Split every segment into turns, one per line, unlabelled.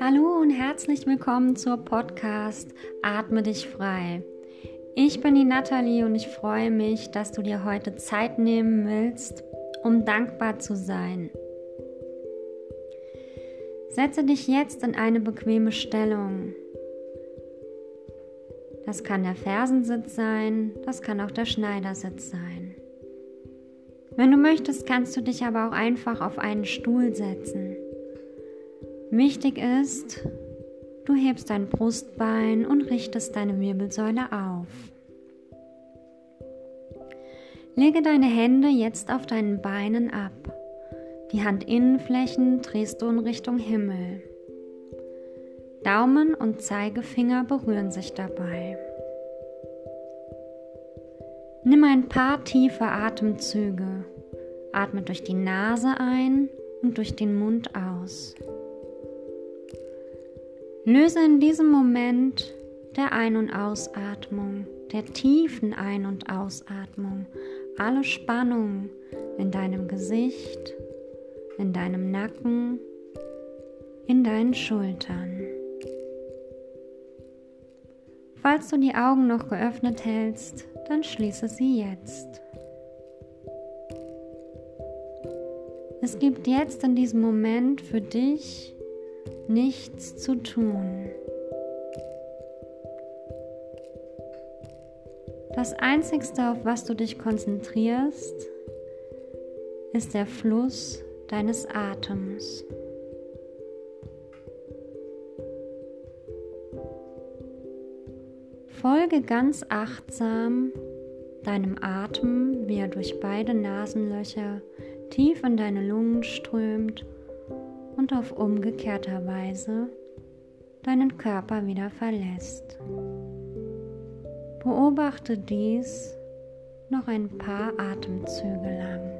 Hallo und herzlich willkommen zur Podcast Atme dich frei. Ich bin die Nathalie und ich freue mich, dass du dir heute Zeit nehmen willst, um dankbar zu sein. Setze dich jetzt in eine bequeme Stellung. Das kann der Fersensitz sein, das kann auch der Schneidersitz sein. Wenn du möchtest, kannst du dich aber auch einfach auf einen Stuhl setzen. Wichtig ist, du hebst dein Brustbein und richtest deine Wirbelsäule auf. Lege deine Hände jetzt auf deinen Beinen ab. Die Handinnenflächen drehst du in Richtung Himmel. Daumen und Zeigefinger berühren sich dabei. Nimm ein paar tiefe Atemzüge. Atme durch die Nase ein und durch den Mund aus. Löse in diesem Moment der Ein- und Ausatmung, der tiefen Ein- und Ausatmung, alle Spannung in deinem Gesicht, in deinem Nacken, in deinen Schultern. Falls du die Augen noch geöffnet hältst, dann schließe sie jetzt. Es gibt jetzt in diesem Moment für dich nichts zu tun. Das Einzigste, auf was du dich konzentrierst, ist der Fluss deines Atems. Folge ganz achtsam deinem Atem, wie er durch beide Nasenlöcher tief in deine Lungen strömt und auf umgekehrter Weise deinen Körper wieder verlässt. Beobachte dies noch ein paar Atemzüge lang.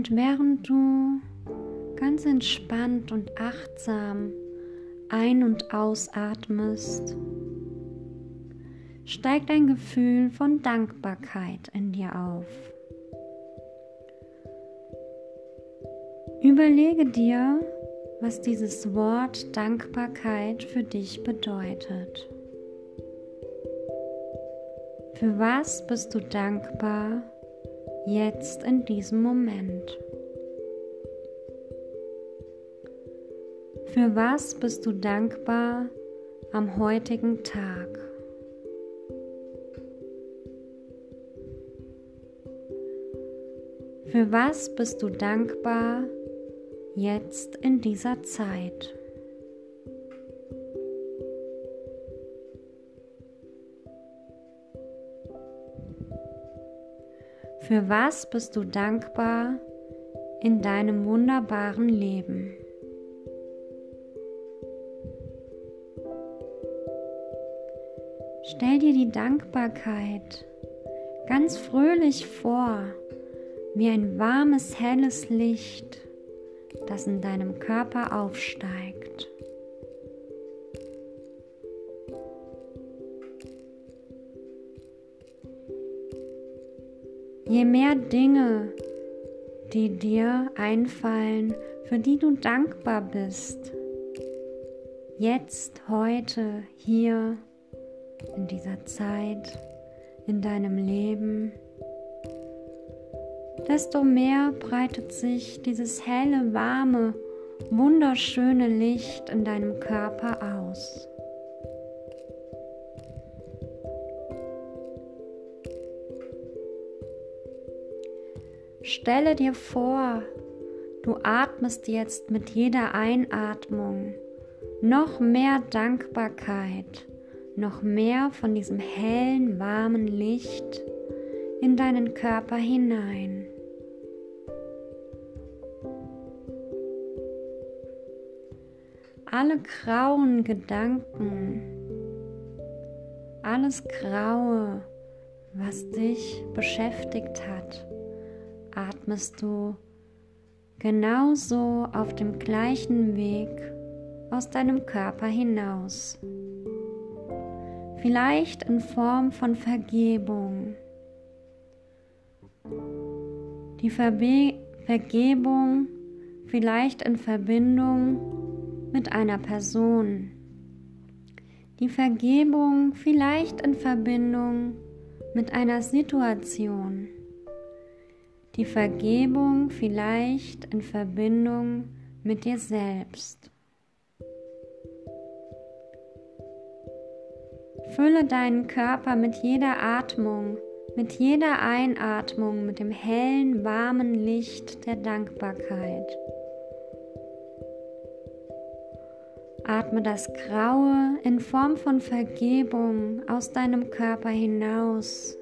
Und während du ganz entspannt und achtsam ein- und ausatmest, steigt ein Gefühl von Dankbarkeit in dir auf. Überlege dir, was dieses Wort Dankbarkeit für dich bedeutet. Für was bist du dankbar jetzt in diesem Moment? Für was bist du dankbar am heutigen Tag? Für was bist du dankbar jetzt in dieser Zeit? Für was bist du dankbar in deinem wunderbaren Leben? Stell dir die Dankbarkeit ganz fröhlich vor, wie ein warmes, helles Licht, das in deinem Körper aufsteigt. Je mehr Dinge, die dir einfallen, für die du dankbar bist, jetzt, heute, hier, in dieser Zeit, in deinem Leben, desto mehr breitet sich dieses helle, warme, wunderschöne Licht in deinem Körper aus. Stelle dir vor, du atmest jetzt mit jeder Einatmung noch mehr Dankbarkeit, noch mehr von diesem hellen, warmen Licht in deinen Körper hinein. alle grauen Gedanken, alles Graue, was dich beschäftigt hat, atmest du genauso auf dem gleichen Weg aus deinem Körper hinaus. Vielleicht in Form von Vergebung. Die Verbe Vergebung vielleicht in Verbindung mit einer Person. Die Vergebung vielleicht in Verbindung mit einer Situation. Die Vergebung vielleicht in Verbindung mit dir selbst. Fülle deinen Körper mit jeder Atmung, mit jeder Einatmung mit dem hellen, warmen Licht der Dankbarkeit. Atme das Graue in Form von Vergebung aus deinem Körper hinaus,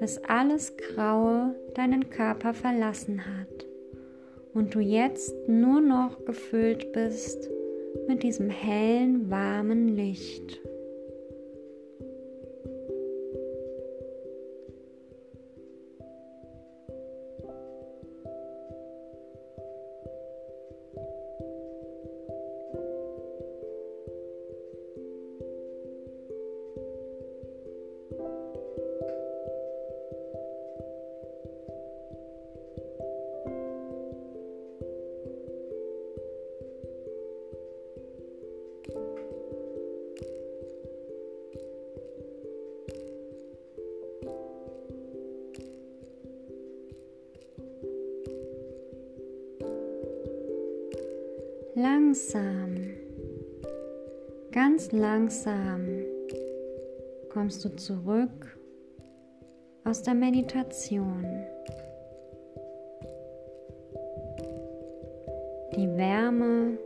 bis alles Graue deinen Körper verlassen hat und du jetzt nur noch gefüllt bist mit diesem hellen, warmen Licht. Langsam, ganz langsam kommst du zurück aus der Meditation. Die Wärme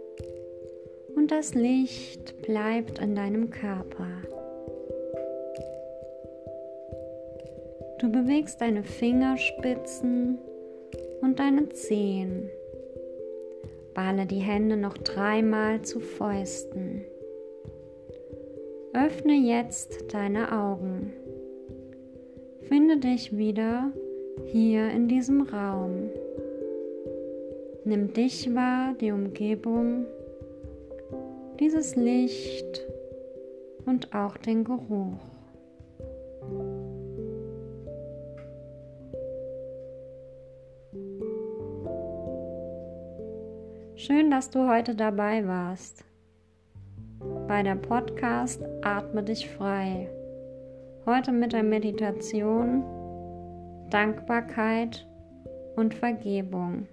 und das Licht bleibt in deinem Körper. Du bewegst deine Fingerspitzen und deine Zehen Balle die Hände noch dreimal zu Fäusten. Öffne jetzt deine Augen. Finde dich wieder hier in diesem Raum. Nimm dich wahr, die Umgebung, dieses Licht und auch den Geruch. Schön, dass du heute dabei warst. Bei der Podcast Atme dich frei. Heute mit der Meditation Dankbarkeit und Vergebung.